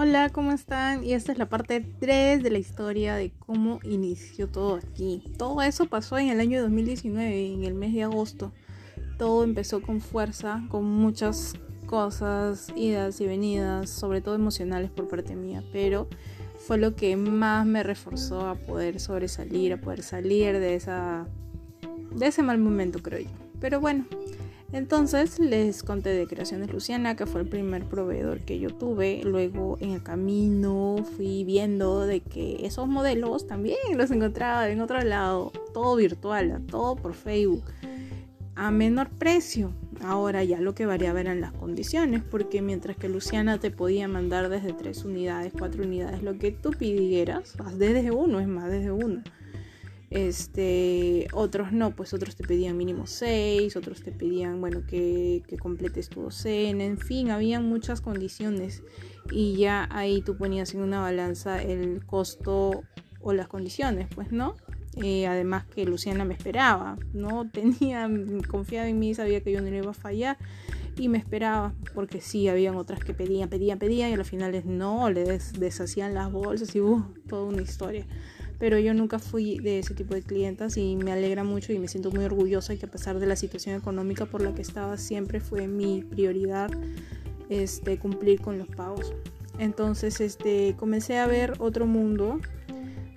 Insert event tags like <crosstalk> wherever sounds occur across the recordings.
Hola, ¿cómo están? Y esta es la parte 3 de la historia de cómo inició todo aquí. Todo eso pasó en el año 2019, en el mes de agosto. Todo empezó con fuerza, con muchas cosas, idas y venidas, sobre todo emocionales por parte mía, pero fue lo que más me reforzó a poder sobresalir, a poder salir de esa de ese mal momento, creo yo. Pero bueno, entonces les conté de Creaciones Luciana, que fue el primer proveedor que yo tuve. Luego en el camino fui viendo de que esos modelos también los encontraba en otro lado, todo virtual, todo por Facebook, a menor precio. Ahora ya lo que variaba eran las condiciones, porque mientras que Luciana te podía mandar desde tres unidades, cuatro unidades, lo que tú pidieras, desde uno, es más, desde uno este, otros no, pues otros te pedían mínimo 6, otros te pedían, bueno, que, completes tu docena, en fin, había muchas condiciones y ya ahí tú ponías en una balanza el costo o las condiciones, pues, ¿no? Eh, además que Luciana me esperaba, ¿no? <laughs> Tenía, confiaba en mí, sabía que yo no le iba a fallar y me esperaba, porque sí, habían otras que pedían, pedían, pedían y a los finales no, le deshacían las bolsas y uh, toda una historia pero yo nunca fui de ese tipo de clientas y me alegra mucho y me siento muy orgullosa y que a pesar de la situación económica por la que estaba siempre fue mi prioridad este, cumplir con los pagos. Entonces este, comencé a ver otro mundo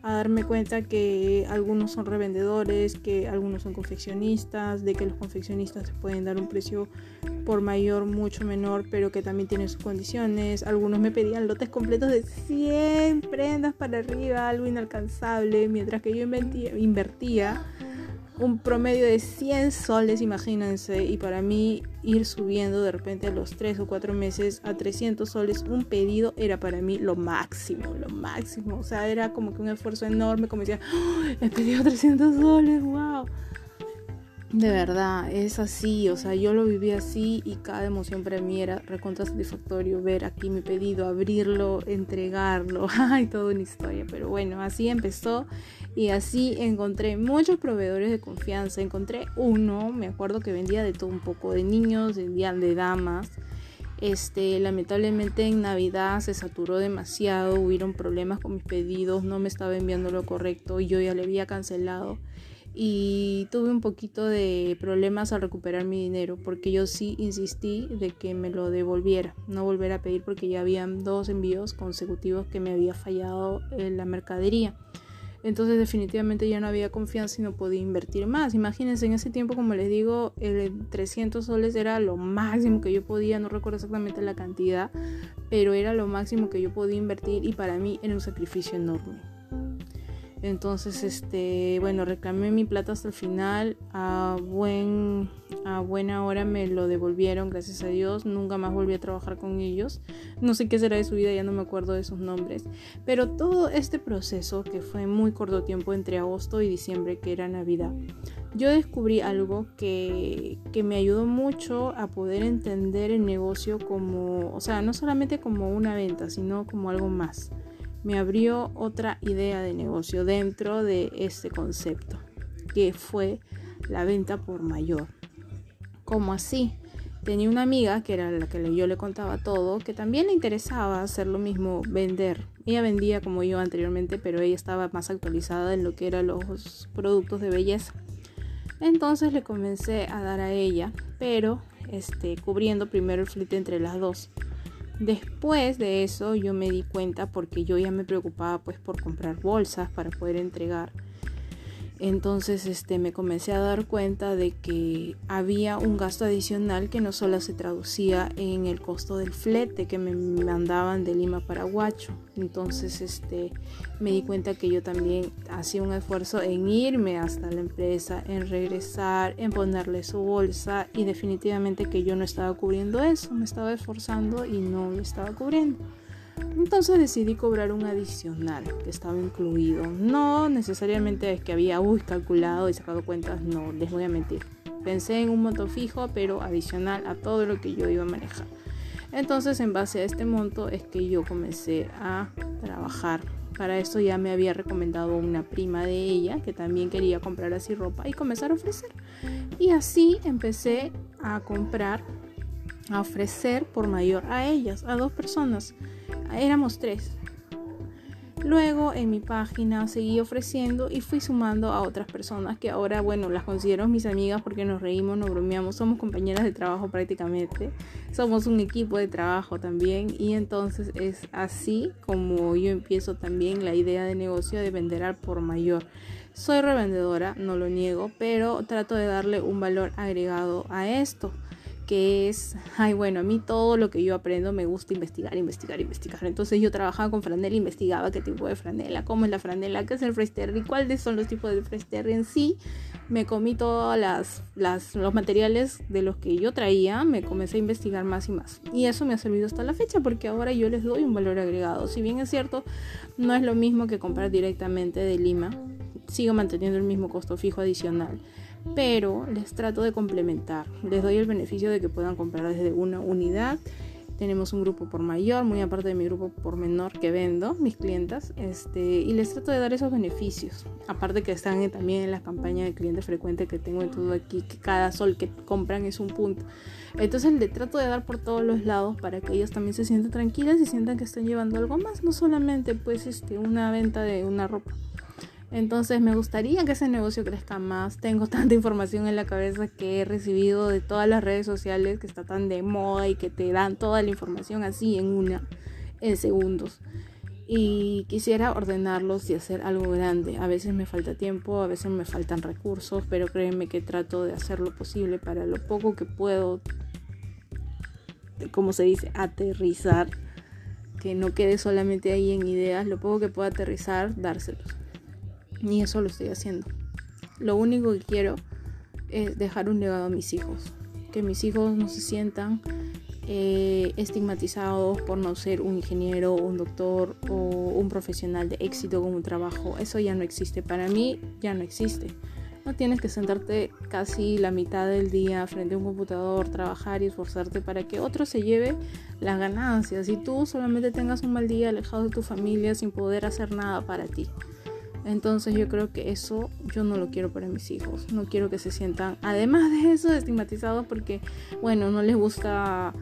a darme cuenta que algunos son revendedores, que algunos son confeccionistas, de que los confeccionistas se pueden dar un precio por mayor mucho menor, pero que también tienen sus condiciones. Algunos me pedían lotes completos de 100 prendas para arriba, algo inalcanzable, mientras que yo invertía un promedio de 100 soles, imagínense, y para mí ir subiendo de repente a los 3 o 4 meses a 300 soles un pedido era para mí lo máximo, lo máximo, o sea, era como que un esfuerzo enorme, como decía, ¡Oh, he pedido 300 soles, wow. De verdad, es así, o sea, yo lo viví así y cada emoción para mí era recontra satisfactorio ver aquí mi pedido, abrirlo, entregarlo, <laughs> ay, toda una historia, pero bueno, así empezó y así encontré muchos proveedores de confianza, encontré uno, me acuerdo que vendía de todo un poco, de niños, vendían de damas, este, lamentablemente en Navidad se saturó demasiado, hubieron problemas con mis pedidos, no me estaba enviando lo correcto y yo ya le había cancelado y tuve un poquito de problemas al recuperar mi dinero porque yo sí insistí de que me lo devolviera, no volver a pedir porque ya habían dos envíos consecutivos que me había fallado en la mercadería. Entonces definitivamente ya no había confianza y no podía invertir más. Imagínense, en ese tiempo, como les digo, el 300 soles era lo máximo que yo podía, no recuerdo exactamente la cantidad, pero era lo máximo que yo podía invertir y para mí era un sacrificio enorme. Entonces, este, bueno, reclamé mi plata hasta el final. A, buen, a buena hora me lo devolvieron, gracias a Dios. Nunca más volví a trabajar con ellos. No sé qué será de su vida, ya no me acuerdo de sus nombres. Pero todo este proceso, que fue muy corto tiempo entre agosto y diciembre, que era Navidad, yo descubrí algo que, que me ayudó mucho a poder entender el negocio como, o sea, no solamente como una venta, sino como algo más me abrió otra idea de negocio dentro de este concepto, que fue la venta por mayor. Como así? Tenía una amiga que era la que yo le contaba todo, que también le interesaba hacer lo mismo, vender. Ella vendía como yo anteriormente, pero ella estaba más actualizada en lo que eran los productos de belleza. Entonces le comencé a dar a ella, pero este, cubriendo primero el flete entre las dos. Después de eso yo me di cuenta porque yo ya me preocupaba pues por comprar bolsas para poder entregar entonces este, me comencé a dar cuenta de que había un gasto adicional que no solo se traducía en el costo del flete que me mandaban de Lima para Huacho. Entonces este, me di cuenta que yo también hacía un esfuerzo en irme hasta la empresa, en regresar, en ponerle su bolsa y definitivamente que yo no estaba cubriendo eso, me estaba esforzando y no lo estaba cubriendo. Entonces decidí cobrar un adicional que estaba incluido. No necesariamente es que había uy, calculado y sacado cuentas, no, les voy a mentir. Pensé en un monto fijo, pero adicional a todo lo que yo iba a manejar. Entonces, en base a este monto es que yo comencé a trabajar. Para esto ya me había recomendado una prima de ella que también quería comprar así ropa y comenzar a ofrecer. Y así empecé a comprar, a ofrecer por mayor a ellas, a dos personas éramos tres. Luego en mi página seguí ofreciendo y fui sumando a otras personas que ahora, bueno, las considero mis amigas porque nos reímos, nos bromeamos, somos compañeras de trabajo prácticamente, somos un equipo de trabajo también y entonces es así como yo empiezo también la idea de negocio de vender al por mayor. Soy revendedora, no lo niego, pero trato de darle un valor agregado a esto que es, ay, bueno, a mí todo lo que yo aprendo me gusta investigar, investigar, investigar. Entonces yo trabajaba con franela, investigaba qué tipo de franela, cómo es la franela, qué es el y cuáles son los tipos de fresterry en sí. Me comí todos los materiales de los que yo traía, me comencé a investigar más y más. Y eso me ha servido hasta la fecha porque ahora yo les doy un valor agregado. Si bien es cierto, no es lo mismo que comprar directamente de Lima, sigo manteniendo el mismo costo fijo adicional pero les trato de complementar. Les doy el beneficio de que puedan comprar desde una unidad. Tenemos un grupo por mayor, muy aparte de mi grupo por menor que vendo, mis clientas, este, y les trato de dar esos beneficios. Aparte que están también en la campaña de cliente frecuente que tengo en todo aquí, que cada sol que compran es un punto. Entonces les trato de dar por todos los lados para que ellas también se sientan tranquilas y sientan que están llevando algo más, no solamente pues este, una venta de una ropa. Entonces me gustaría que ese negocio crezca más. Tengo <laughs> tanta información en la cabeza que he recibido de todas las redes sociales que está tan de moda y que te dan toda la información así en una, en segundos. Y quisiera ordenarlos y hacer algo grande. A veces me falta tiempo, a veces me faltan recursos, pero créeme que trato de hacer lo posible para lo poco que puedo, como se dice, aterrizar. Que no quede solamente ahí en ideas, lo poco que pueda aterrizar, dárselos. Y eso lo estoy haciendo. Lo único que quiero es dejar un legado a mis hijos. Que mis hijos no se sientan eh, estigmatizados por no ser un ingeniero, un doctor o un profesional de éxito con un trabajo. Eso ya no existe. Para mí ya no existe. No tienes que sentarte casi la mitad del día frente a un computador, trabajar y esforzarte para que otro se lleve las ganancias y tú solamente tengas un mal día alejado de tu familia sin poder hacer nada para ti. Entonces yo creo que eso yo no lo quiero para mis hijos. No quiero que se sientan, además de eso, estigmatizados porque, bueno, no les gusta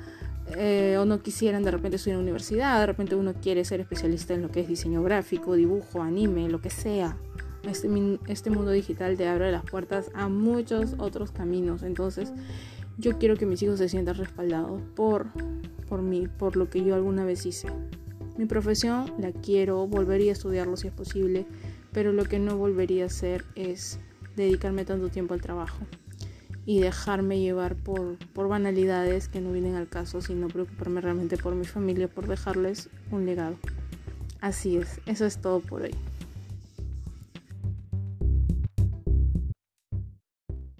eh, o no quisieran de repente estudiar en universidad. De repente uno quiere ser especialista en lo que es diseño gráfico, dibujo, anime, lo que sea. Este, este mundo digital te abre las puertas a muchos otros caminos. Entonces yo quiero que mis hijos se sientan respaldados por, por mí, por lo que yo alguna vez hice. Mi profesión la quiero, volvería a estudiarlo si es posible pero lo que no volvería a hacer es dedicarme tanto tiempo al trabajo y dejarme llevar por, por banalidades que no vienen al caso, sino preocuparme realmente por mi familia, por dejarles un legado. Así es, eso es todo por hoy.